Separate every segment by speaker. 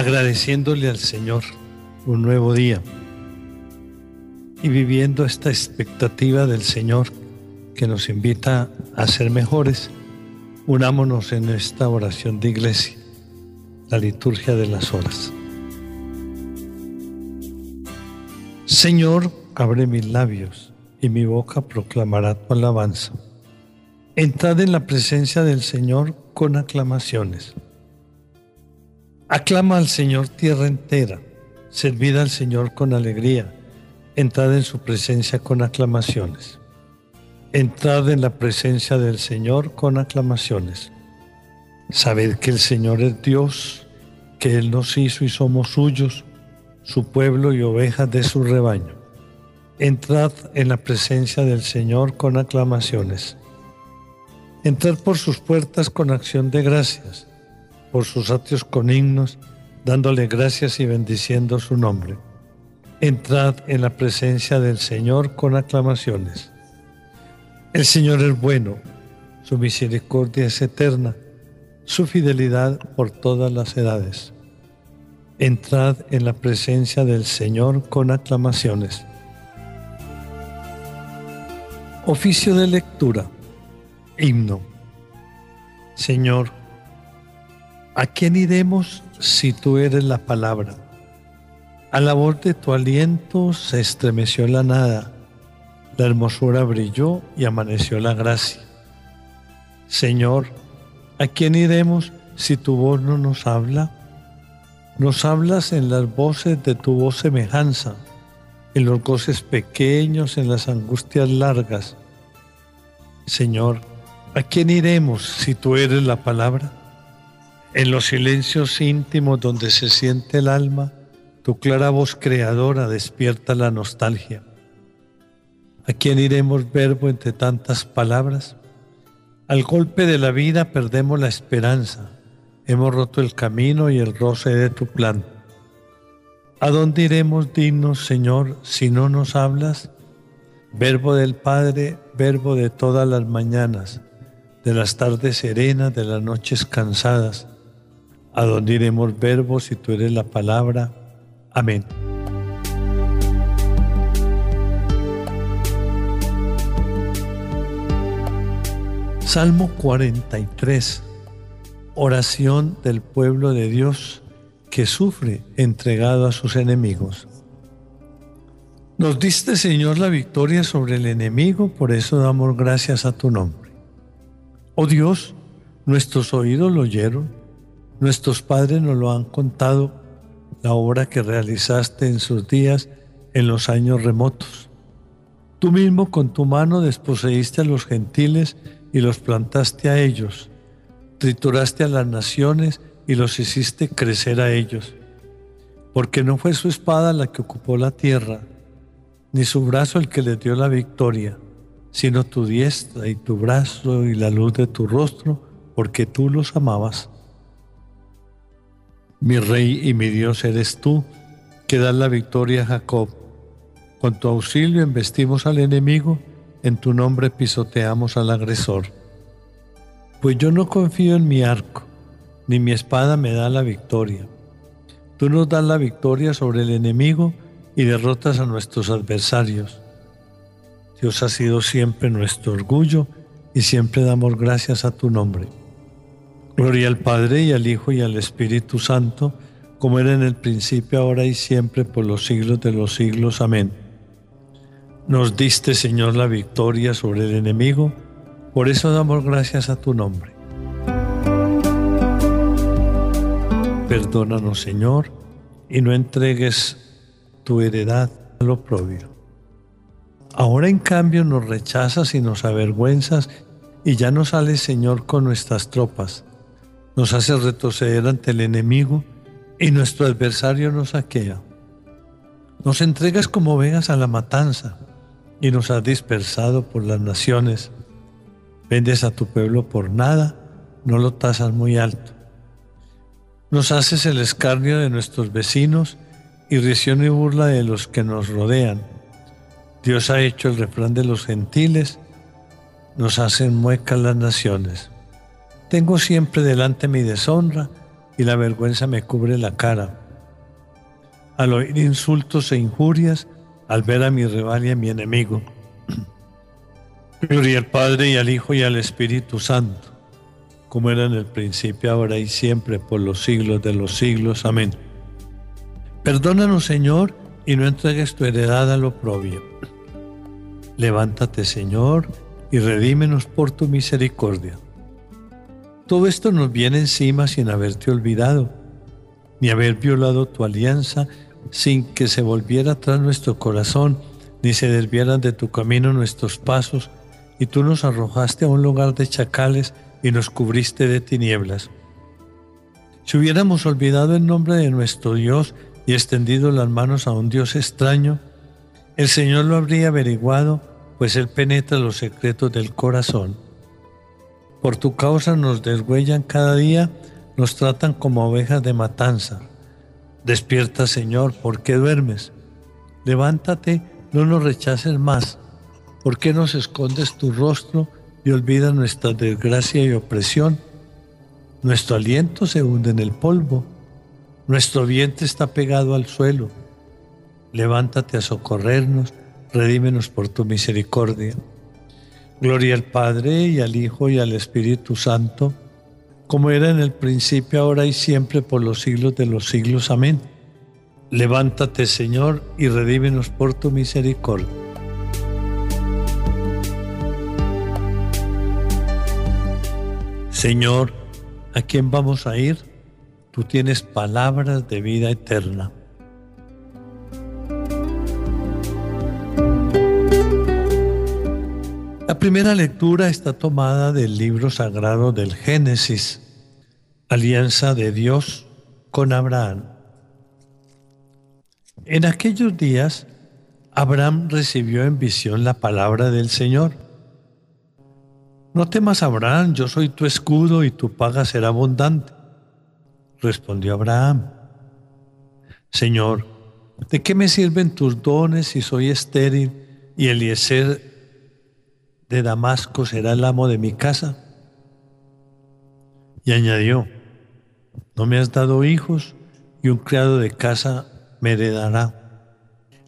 Speaker 1: agradeciéndole al Señor un nuevo día y viviendo esta expectativa del Señor que nos invita a ser mejores, unámonos en esta oración de iglesia, la liturgia de las horas. Señor, abre mis labios y mi boca proclamará tu alabanza. Entrad en la presencia del Señor con aclamaciones. Aclama al Señor tierra entera, servid al Señor con alegría, entrad en su presencia con aclamaciones. Entrad en la presencia del Señor con aclamaciones. Sabed que el Señor es Dios, que Él nos hizo y somos suyos, su pueblo y ovejas de su rebaño. Entrad en la presencia del Señor con aclamaciones. Entrad por sus puertas con acción de gracias por sus atrios con himnos, dándole gracias y bendiciendo su nombre. Entrad en la presencia del Señor con aclamaciones. El Señor es bueno, su misericordia es eterna, su fidelidad por todas las edades. Entrad en la presencia del Señor con aclamaciones. Oficio de lectura. Himno. Señor, ¿A quién iremos si tú eres la palabra? A la voz de tu aliento se estremeció la nada, la hermosura brilló y amaneció la gracia. Señor, ¿a quién iremos si tu voz no nos habla? Nos hablas en las voces de tu voz semejanza, en los goces pequeños, en las angustias largas. Señor, ¿a quién iremos si tú eres la palabra? En los silencios íntimos donde se siente el alma, tu clara voz creadora despierta la nostalgia. ¿A quién iremos verbo entre tantas palabras? Al golpe de la vida perdemos la esperanza, hemos roto el camino y el roce de tu plan. ¿A dónde iremos dignos, Señor, si no nos hablas? Verbo del Padre, verbo de todas las mañanas, de las tardes serenas, de las noches cansadas, a iremos verbos si tú eres la palabra. Amén. Salmo 43. Oración del pueblo de Dios que sufre entregado a sus enemigos. Nos diste, Señor, la victoria sobre el enemigo, por eso damos gracias a tu nombre. Oh Dios, nuestros oídos lo oyeron Nuestros padres nos lo han contado, la obra que realizaste en sus días en los años remotos. Tú mismo con tu mano desposeíste a los gentiles y los plantaste a ellos, trituraste a las naciones y los hiciste crecer a ellos, porque no fue su espada la que ocupó la tierra, ni su brazo el que les dio la victoria, sino tu diestra y tu brazo y la luz de tu rostro, porque tú los amabas. Mi rey y mi Dios eres tú, que das la victoria a Jacob. Con tu auxilio embestimos al enemigo, en tu nombre pisoteamos al agresor. Pues yo no confío en mi arco, ni mi espada me da la victoria. Tú nos das la victoria sobre el enemigo y derrotas a nuestros adversarios. Dios ha sido siempre nuestro orgullo y siempre damos gracias a tu nombre. Gloria al Padre y al Hijo y al Espíritu Santo, como era en el principio, ahora y siempre, por los siglos de los siglos. Amén. Nos diste, Señor, la victoria sobre el enemigo, por eso damos gracias a tu nombre. Perdónanos, Señor, y no entregues tu heredad al oprobio. Ahora, en cambio, nos rechazas y nos avergüenzas, y ya no sales, Señor, con nuestras tropas nos hace retroceder ante el enemigo y nuestro adversario nos saquea. Nos entregas como ovejas a la matanza y nos has dispersado por las naciones. Vendes a tu pueblo por nada, no lo tasas muy alto. Nos haces el escarnio de nuestros vecinos y risión y burla de los que nos rodean. Dios ha hecho el refrán de los gentiles, nos hacen muecas las naciones. Tengo siempre delante mi deshonra y la vergüenza me cubre la cara. Al oír insultos e injurias, al ver a mi rival y a mi enemigo. Gloria al Padre y al Hijo y al Espíritu Santo, como era en el principio, ahora y siempre, por los siglos de los siglos. Amén. Perdónanos, Señor, y no entregues tu heredad al oprobio. Levántate, Señor, y redímenos por tu misericordia. Todo esto nos viene encima sin haberte olvidado, ni haber violado tu alianza, sin que se volviera atrás nuestro corazón, ni se desvieran de tu camino nuestros pasos, y tú nos arrojaste a un lugar de chacales y nos cubriste de tinieblas. Si hubiéramos olvidado el nombre de nuestro Dios y extendido las manos a un Dios extraño, el Señor lo habría averiguado, pues Él penetra los secretos del corazón. Por tu causa nos deshuellan cada día, nos tratan como ovejas de matanza. Despierta, Señor, ¿por qué duermes? Levántate, no nos rechaces más. ¿Por qué nos escondes tu rostro y olvidas nuestra desgracia y opresión? Nuestro aliento se hunde en el polvo, nuestro vientre está pegado al suelo. Levántate a socorrernos, redímenos por tu misericordia. Gloria al Padre y al Hijo y al Espíritu Santo como era en el principio, ahora y siempre, por los siglos de los siglos. Amén. Levántate, Señor, y redímenos por tu misericordia. Señor, ¿a quién vamos a ir? Tú tienes palabras de vida eterna. La primera lectura está tomada del libro sagrado del Génesis, alianza de Dios con Abraham. En aquellos días, Abraham recibió en visión la palabra del Señor. No temas, Abraham, yo soy tu escudo y tu paga será abundante. Respondió Abraham, Señor, ¿de qué me sirven tus dones si soy estéril y Eliezer de Damasco será el amo de mi casa. Y añadió, no me has dado hijos y un criado de casa me heredará.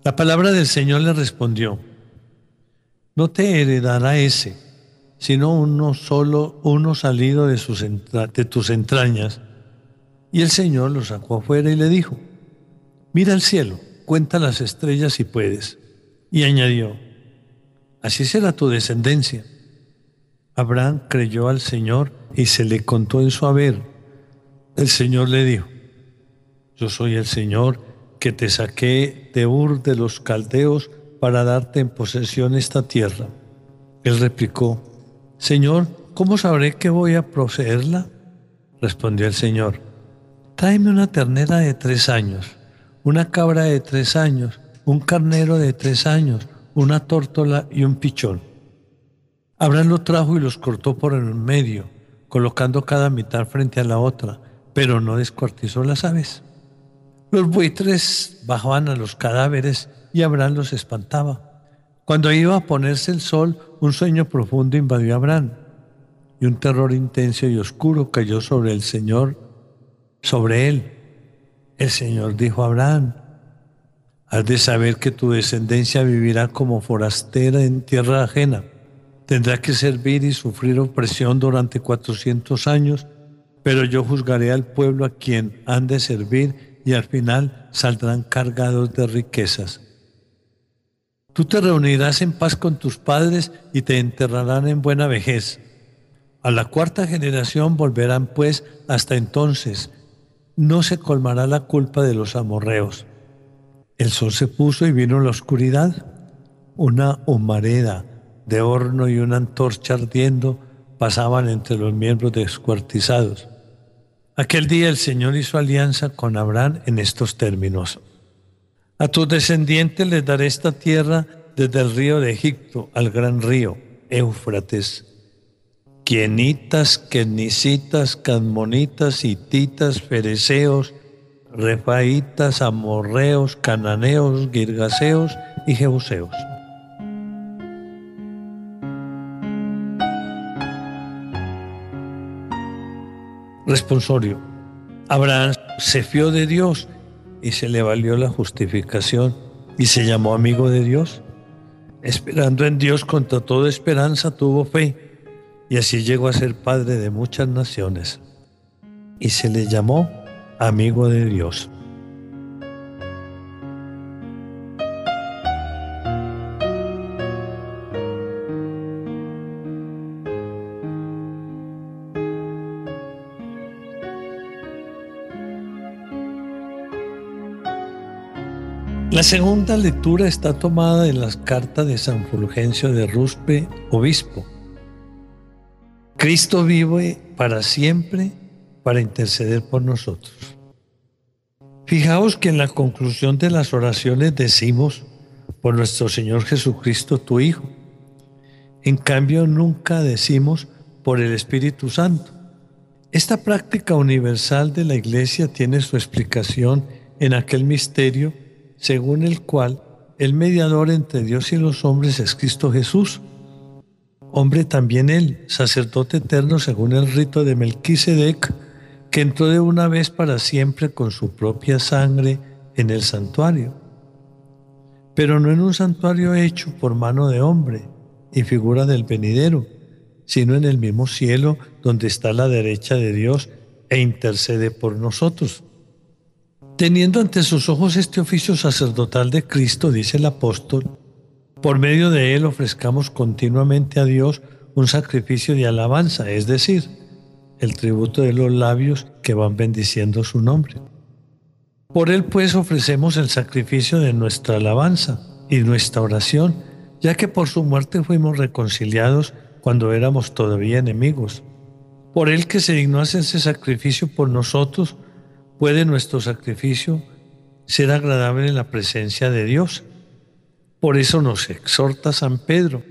Speaker 1: La palabra del Señor le respondió, no te heredará ese, sino uno solo, uno salido de, de tus entrañas. Y el Señor lo sacó afuera y le dijo, mira el cielo, cuenta las estrellas si puedes. Y añadió, así será tu descendencia. Abraham creyó al Señor y se le contó en su haber. El Señor le dijo, yo soy el Señor que te saqué de Ur de los caldeos para darte en posesión esta tierra. Él replicó, Señor, ¿cómo sabré que voy a poseerla? Respondió el Señor, tráeme una ternera de tres años, una cabra de tres años, un carnero de tres años, una tórtola y un pichón. Abraham lo trajo y los cortó por el medio, colocando cada mitad frente a la otra, pero no descuartizó las aves. Los buitres bajaban a los cadáveres y Abraham los espantaba. Cuando iba a ponerse el sol, un sueño profundo invadió a Abraham y un terror intenso y oscuro cayó sobre el Señor, sobre él. El Señor dijo a Abraham, Has de saber que tu descendencia vivirá como forastera en tierra ajena. Tendrá que servir y sufrir opresión durante cuatrocientos años, pero yo juzgaré al pueblo a quien han de servir y al final saldrán cargados de riquezas. Tú te reunirás en paz con tus padres y te enterrarán en buena vejez. A la cuarta generación volverán pues hasta entonces. No se colmará la culpa de los amorreos. El sol se puso y vino la oscuridad. Una humareda de horno y una antorcha ardiendo pasaban entre los miembros descuartizados. Aquel día el Señor hizo alianza con Abraham en estos términos. A tus descendientes les daré esta tierra desde el río de Egipto al gran río, Éufrates. Quienitas, Kenicitas, Cadmonitas, Hititas, Fereceos, Refaitas, Amorreos, Cananeos, Girgaseos y Jebuseos. Responsorio. Abraham se fió de Dios y se le valió la justificación y se llamó amigo de Dios. Esperando en Dios contra toda esperanza tuvo fe y así llegó a ser padre de muchas naciones y se le llamó amigo de Dios. La segunda lectura está tomada de las cartas de San Fulgencio de Ruspe, obispo. Cristo vive para siempre para interceder por nosotros. Fijaos que en la conclusión de las oraciones decimos, por nuestro Señor Jesucristo, tu Hijo. En cambio, nunca decimos por el Espíritu Santo. Esta práctica universal de la Iglesia tiene su explicación en aquel misterio según el cual el mediador entre Dios y los hombres es Cristo Jesús, hombre también él, sacerdote eterno según el rito de Melquisedec, que entró de una vez para siempre con su propia sangre en el santuario, pero no en un santuario hecho por mano de hombre y figura del venidero, sino en el mismo cielo donde está la derecha de Dios e intercede por nosotros. Teniendo ante sus ojos este oficio sacerdotal de Cristo, dice el apóstol, por medio de él ofrezcamos continuamente a Dios un sacrificio de alabanza, es decir, el tributo de los labios que van bendiciendo su nombre. Por él pues ofrecemos el sacrificio de nuestra alabanza y nuestra oración, ya que por su muerte fuimos reconciliados cuando éramos todavía enemigos. Por él que se dignó hacerse sacrificio por nosotros, puede nuestro sacrificio ser agradable en la presencia de Dios. Por eso nos exhorta San Pedro,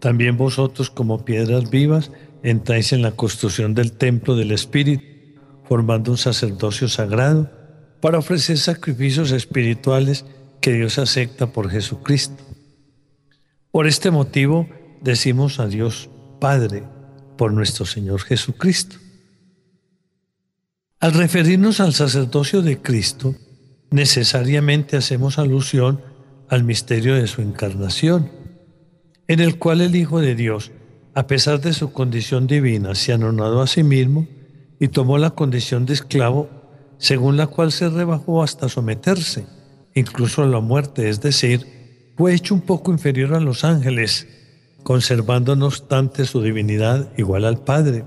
Speaker 1: también vosotros como piedras vivas entráis en la construcción del templo del Espíritu, formando un sacerdocio sagrado para ofrecer sacrificios espirituales que Dios acepta por Jesucristo. Por este motivo decimos a Dios Padre por nuestro Señor Jesucristo. Al referirnos al sacerdocio de Cristo, necesariamente hacemos alusión al misterio de su encarnación, en el cual el Hijo de Dios, a pesar de su condición divina, se anonadó a sí mismo y tomó la condición de esclavo, según la cual se rebajó hasta someterse, incluso a la muerte, es decir, fue hecho un poco inferior a los ángeles, conservando no obstante su divinidad igual al Padre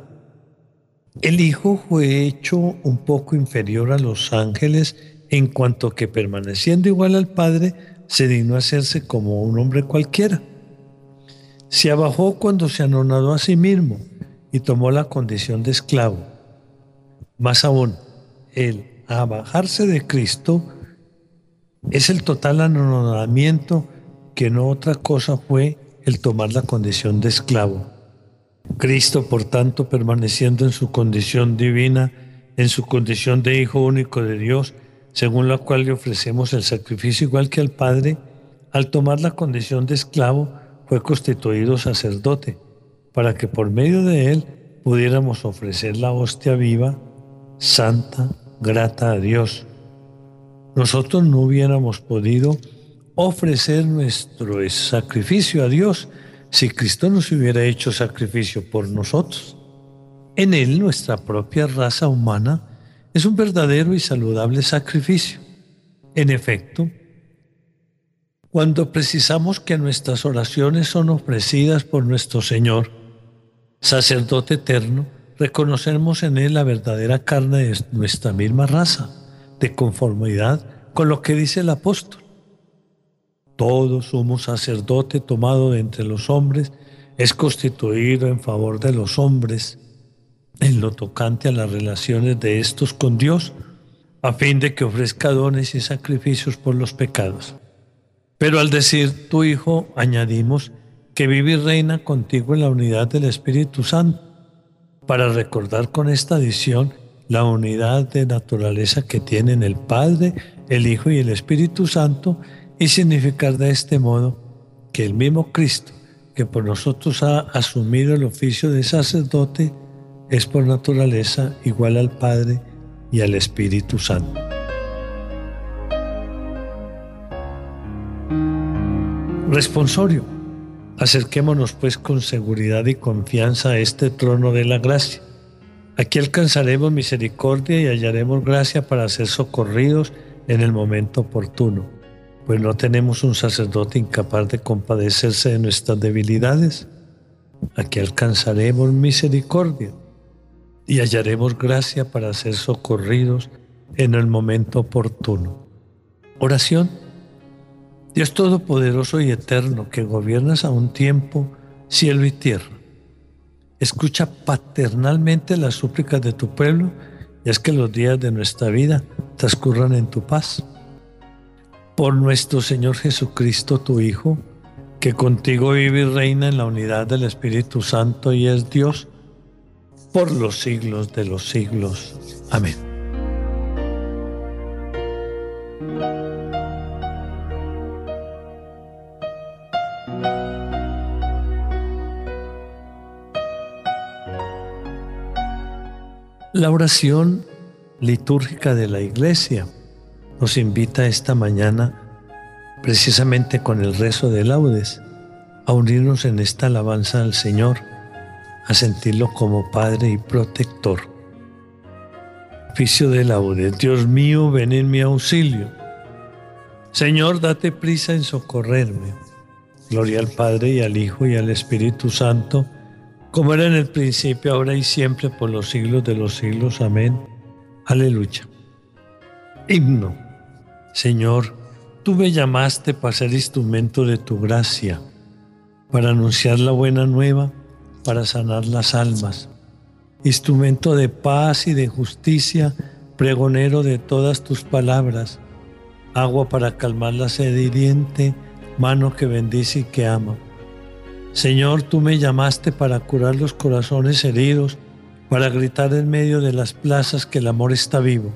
Speaker 1: el Hijo fue hecho un poco inferior a los ángeles en cuanto que permaneciendo igual al Padre, se dignó hacerse como un hombre cualquiera. Se abajó cuando se anonadó a sí mismo y tomó la condición de esclavo. Más aún, el abajarse de Cristo es el total anonadamiento que no otra cosa fue el tomar la condición de esclavo. Cristo, por tanto, permaneciendo en su condición divina, en su condición de Hijo único de Dios, según la cual le ofrecemos el sacrificio igual que al Padre, al tomar la condición de esclavo, fue constituido sacerdote, para que por medio de él pudiéramos ofrecer la hostia viva, santa, grata a Dios. Nosotros no hubiéramos podido ofrecer nuestro sacrificio a Dios si Cristo nos hubiera hecho sacrificio por nosotros. En Él nuestra propia raza humana es un verdadero y saludable sacrificio. En efecto, cuando precisamos que nuestras oraciones son ofrecidas por nuestro Señor, sacerdote eterno, reconocemos en Él la verdadera carne de nuestra misma raza, de conformidad con lo que dice el apóstol. Todo sumo sacerdote tomado de entre los hombres es constituido en favor de los hombres en lo tocante a las relaciones de estos con Dios, a fin de que ofrezca dones y sacrificios por los pecados. Pero al decir tu Hijo, añadimos que vive y reina contigo en la unidad del Espíritu Santo, para recordar con esta adición la unidad de naturaleza que tienen el Padre, el Hijo y el Espíritu Santo, y significar de este modo que el mismo Cristo que por nosotros ha asumido el oficio de sacerdote es por naturaleza igual al Padre y al Espíritu Santo. Responsorio. Acerquémonos pues con seguridad y confianza a este trono de la gracia. Aquí alcanzaremos misericordia y hallaremos gracia para ser socorridos en el momento oportuno, pues no tenemos un sacerdote incapaz de compadecerse de nuestras debilidades. Aquí alcanzaremos misericordia y hallaremos gracia para ser socorridos en el momento oportuno. Oración. Dios Todopoderoso y Eterno, que gobiernas a un tiempo cielo y tierra, escucha paternalmente las súplicas de tu pueblo y es que los días de nuestra vida transcurran en tu paz. Por nuestro Señor Jesucristo, tu Hijo, que contigo vive y reina en la unidad del Espíritu Santo y es Dios, por los siglos de los siglos. Amén. La oración litúrgica de la iglesia nos invita esta mañana, precisamente con el rezo de laudes, a unirnos en esta alabanza al Señor a sentirlo como Padre y protector. Oficio de laudes, Dios mío, ven en mi auxilio. Señor, date prisa en socorrerme. Gloria al Padre y al Hijo y al Espíritu Santo, como era en el principio, ahora y siempre, por los siglos de los siglos. Amén. Aleluya. Himno. Señor, tú me llamaste para ser instrumento de tu gracia, para anunciar la buena nueva para sanar las almas, instrumento de paz y de justicia, pregonero de todas tus palabras, agua para calmar la sed hiriente, mano que bendice y que ama. Señor, tú me llamaste para curar los corazones heridos, para gritar en medio de las plazas que el amor está vivo,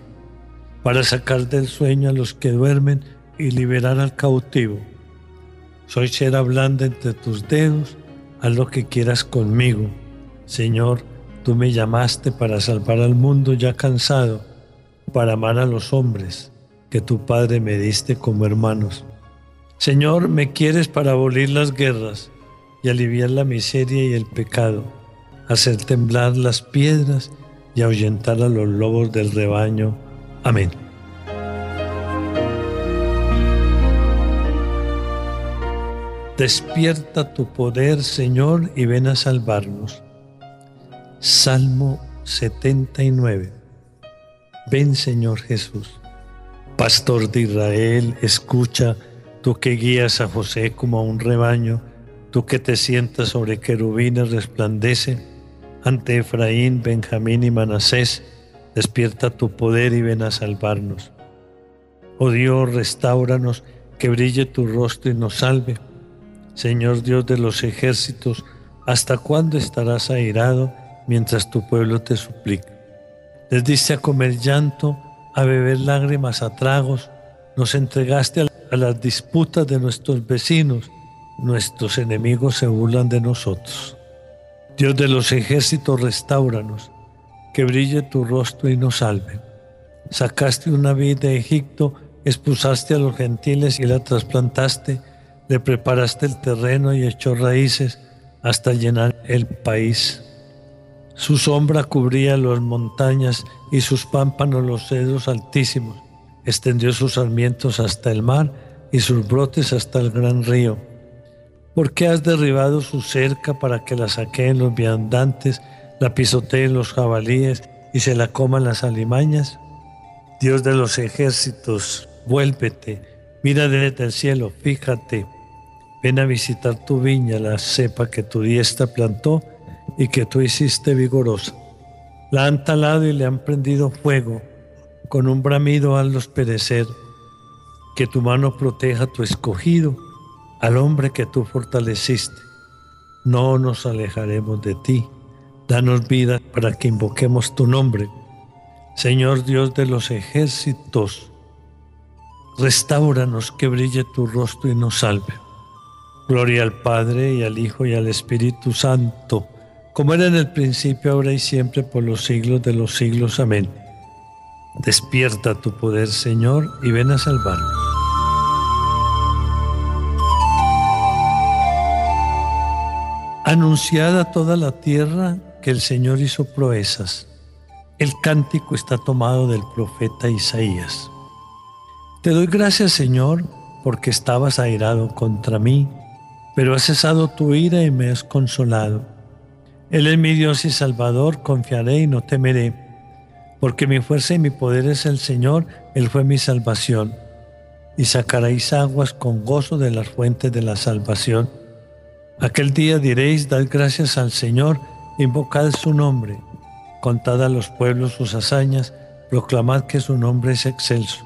Speaker 1: para sacar del sueño a los que duermen y liberar al cautivo. Soy cera blanda entre tus dedos, haz lo que quieras conmigo. Señor, tú me llamaste para salvar al mundo ya cansado, para amar a los hombres que tu Padre me diste como hermanos. Señor, me quieres para abolir las guerras y aliviar la miseria y el pecado, hacer temblar las piedras y ahuyentar a los lobos del rebaño. Amén. Despierta tu poder, Señor, y ven a salvarnos. Salmo 79. Ven, Señor Jesús. Pastor de Israel, escucha, tú que guías a José como a un rebaño, tú que te sientas sobre querubines resplandece, ante Efraín, Benjamín y Manasés, despierta tu poder y ven a salvarnos. Oh Dios, restauranos, que brille tu rostro y nos salve Señor Dios de los ejércitos, ¿hasta cuándo estarás airado mientras tu pueblo te suplica? Les diste a comer llanto, a beber lágrimas a tragos, nos entregaste a las disputas de nuestros vecinos, nuestros enemigos se burlan de nosotros. Dios de los ejércitos, restauranos, que brille tu rostro y nos salve. Sacaste una vid de Egipto, expulsaste a los gentiles y la trasplantaste le preparaste el terreno y echó raíces hasta llenar el país. Su sombra cubría las montañas y sus pámpanos los cedros altísimos. Extendió sus sarmientos hasta el mar y sus brotes hasta el gran río. ¿Por qué has derribado su cerca para que la saqueen los viandantes, la pisoteen los jabalíes y se la coman las alimañas? Dios de los ejércitos, vuélvete, mira desde el cielo, fíjate Ven a visitar tu viña, la cepa que tu diestra plantó y que tú hiciste vigorosa. La han talado y le han prendido fuego, con un bramido hazlos perecer. Que tu mano proteja a tu escogido, al hombre que tú fortaleciste. No nos alejaremos de ti. Danos vida para que invoquemos tu nombre. Señor Dios de los ejércitos, restauranos que brille tu rostro y nos salve. Gloria al Padre y al Hijo y al Espíritu Santo, como era en el principio, ahora y siempre, por los siglos de los siglos. Amén. Despierta tu poder, Señor, y ven a salvarnos. Anunciad a toda la tierra que el Señor hizo proezas. El cántico está tomado del profeta Isaías. Te doy gracias, Señor, porque estabas airado contra mí, pero has cesado tu ira y me has consolado. Él es mi Dios y Salvador, confiaré y no temeré, porque mi fuerza y mi poder es el Señor, Él fue mi salvación. Y sacaréis aguas con gozo de las fuentes de la salvación. Aquel día diréis, dad gracias al Señor, invocad su nombre, contad a los pueblos sus hazañas, proclamad que su nombre es excelso.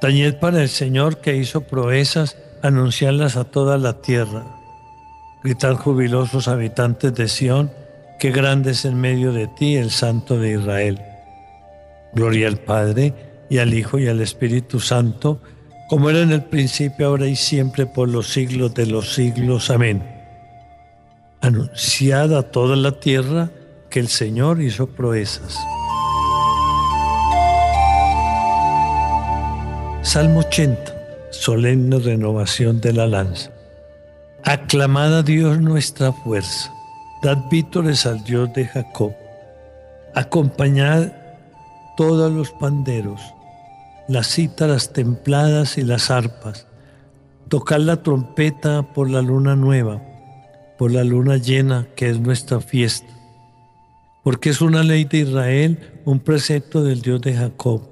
Speaker 1: Tañed para el Señor que hizo proezas, anunciadlas a toda la tierra. Gritad jubilosos habitantes de Sión, que grande es en medio de ti el Santo de Israel. Gloria al Padre, y al Hijo, y al Espíritu Santo, como era en el principio, ahora y siempre, por los siglos de los siglos. Amén. Anunciad a toda la tierra que el Señor hizo proezas. Salmo 80, solemne renovación de la lanza. Aclamad a Dios nuestra fuerza, dad vítores al Dios de Jacob. Acompañad todos los panderos las cítaras templadas y las arpas, tocar la trompeta por la luna nueva, por la luna llena que es nuestra fiesta, porque es una ley de Israel, un precepto del Dios de Jacob,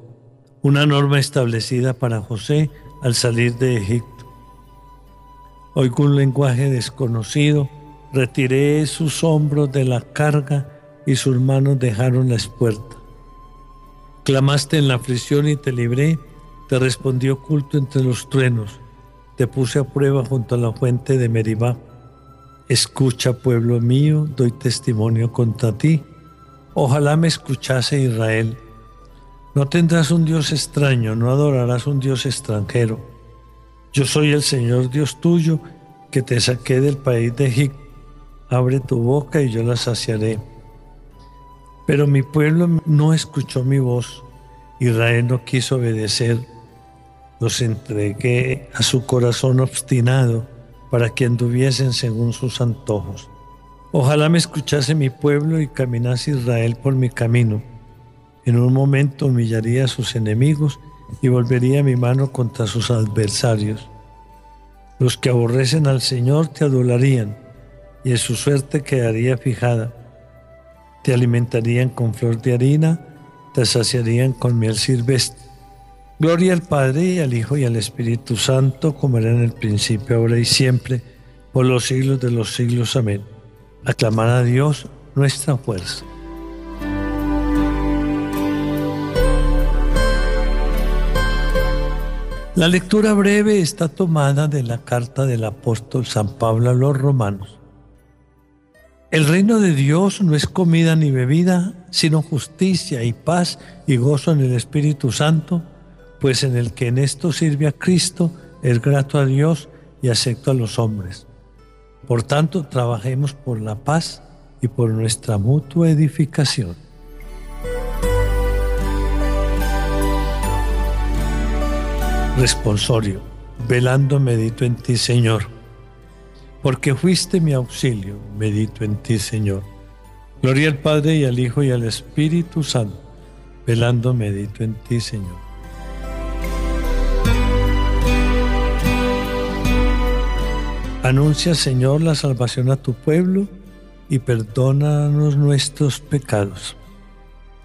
Speaker 1: una norma establecida para José al salir de Egipto. Oigo un lenguaje desconocido, retiré sus hombros de la carga y sus manos dejaron la espuerta. Clamaste en la aflicción y te libré, te respondí oculto entre los truenos, te puse a prueba junto a la fuente de Meribá. Escucha, pueblo mío, doy testimonio contra ti. Ojalá me escuchase Israel. No tendrás un Dios extraño, no adorarás un Dios extranjero. Yo soy el Señor Dios tuyo, que te saqué del país de Egipto. Abre tu boca y yo la saciaré. Pero mi pueblo no escuchó mi voz. Israel no quiso obedecer. Los entregué a su corazón obstinado para que anduviesen según sus antojos. Ojalá me escuchase mi pueblo y caminase Israel por mi camino. En un momento humillaría a sus enemigos y volvería mi mano contra sus adversarios. Los que aborrecen al Señor te adularían y en su suerte quedaría fijada te alimentarían con flor de harina, te saciarían con miel silvestre. Gloria al Padre y al Hijo y al Espíritu Santo, como era en el principio, ahora y siempre, por los siglos de los siglos. Amén. Aclamar a Dios nuestra fuerza. La lectura breve está tomada de la carta del apóstol San Pablo a los romanos. El reino de Dios no es comida ni bebida, sino justicia y paz y gozo en el Espíritu Santo, pues en el que en esto sirve a Cristo es grato a Dios y acepto a los hombres. Por tanto, trabajemos por la paz y por nuestra mutua edificación. Responsorio, velando medito en ti, Señor porque fuiste mi auxilio, medito en ti, Señor. Gloria al Padre y al Hijo y al Espíritu Santo, velando medito en ti, Señor. Anuncia, Señor, la salvación a tu pueblo y perdónanos nuestros pecados.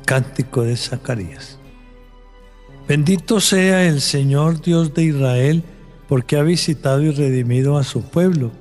Speaker 1: Cántico de Zacarías. Bendito sea el Señor Dios de Israel, porque ha visitado y redimido a su pueblo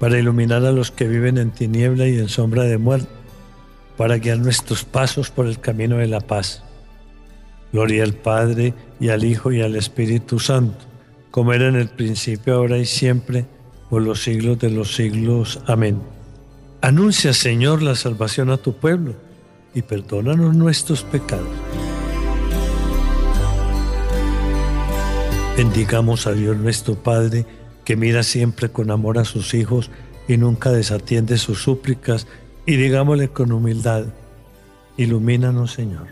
Speaker 1: para iluminar a los que viven en tiniebla y en sombra de muerte, para guiar nuestros pasos por el camino de la paz. Gloria al Padre y al Hijo y al Espíritu Santo, como era en el principio, ahora y siempre, por los siglos de los siglos. Amén. Anuncia, Señor, la salvación a tu pueblo y perdónanos nuestros pecados. Bendigamos a Dios nuestro Padre, que mira siempre con amor a sus hijos y nunca desatiende sus súplicas, y digámosle con humildad, ilumínanos Señor.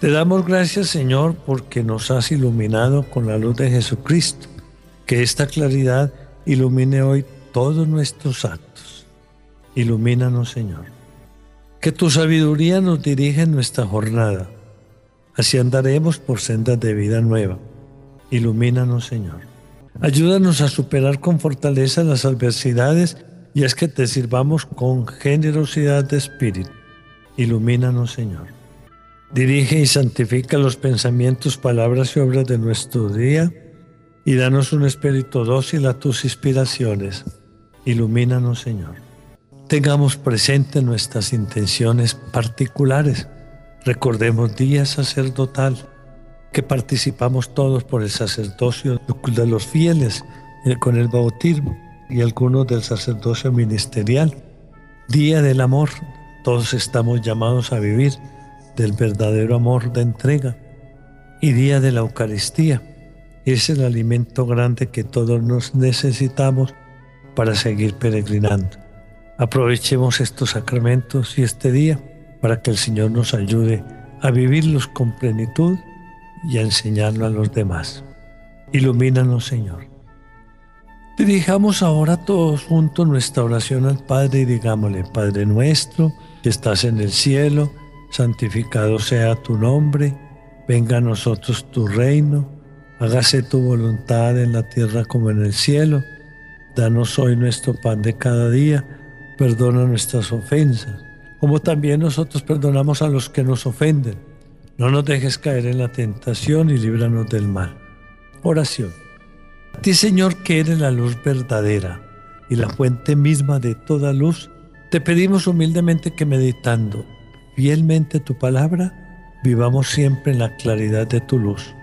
Speaker 1: Te damos gracias Señor porque nos has iluminado con la luz de Jesucristo, que esta claridad ilumine hoy todos nuestros actos. Ilumínanos Señor. Que tu sabiduría nos dirija en nuestra jornada, así andaremos por sendas de vida nueva Ilumínanos, Señor. Ayúdanos a superar con fortaleza las adversidades y es que te sirvamos con generosidad de espíritu. Ilumínanos, Señor. Dirige y santifica los pensamientos, palabras y obras de nuestro día y danos un espíritu dócil a tus inspiraciones. Ilumínanos, Señor. Tengamos presente nuestras intenciones particulares. Recordemos día sacerdotal que participamos todos por el sacerdocio de los fieles eh, con el bautismo y algunos del sacerdocio ministerial. Día del amor, todos estamos llamados a vivir del verdadero amor de entrega. Y día de la Eucaristía, es el alimento grande que todos nos necesitamos para seguir peregrinando. Aprovechemos estos sacramentos y este día para que el Señor nos ayude a vivirlos con plenitud y a enseñarlo a los demás. Ilumínanos, Señor. Dirijamos ahora todos juntos nuestra oración al Padre y digámosle, Padre nuestro, que estás en el cielo, santificado sea tu nombre, venga a nosotros tu reino, hágase tu voluntad en la tierra como en el cielo. Danos hoy nuestro pan de cada día, perdona nuestras ofensas, como también nosotros perdonamos a los que nos ofenden no nos dejes caer en la tentación y líbranos del mal. Oración. A ti, Señor, que eres la luz verdadera y la fuente misma de toda luz, te pedimos humildemente que meditando fielmente tu palabra, vivamos siempre en la claridad de tu luz.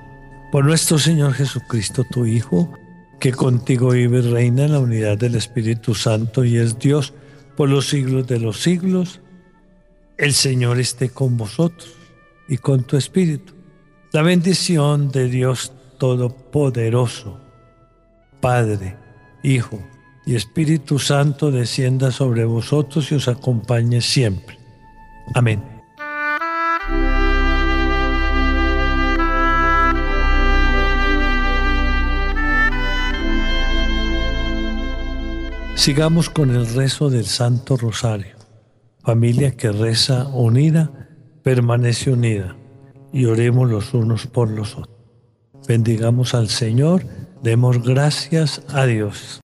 Speaker 1: Por nuestro Señor Jesucristo, tu Hijo, que contigo vive y reina en la unidad del Espíritu Santo y es Dios por los siglos de los siglos, el Señor esté con vosotros y con tu espíritu. La bendición de Dios Todopoderoso, Padre, Hijo y Espíritu Santo descienda sobre vosotros y os acompañe siempre. Amén. Sigamos con el rezo del Santo Rosario. Familia que reza unida permanece unida y oremos los unos por los otros. Bendigamos al Señor, demos gracias a Dios.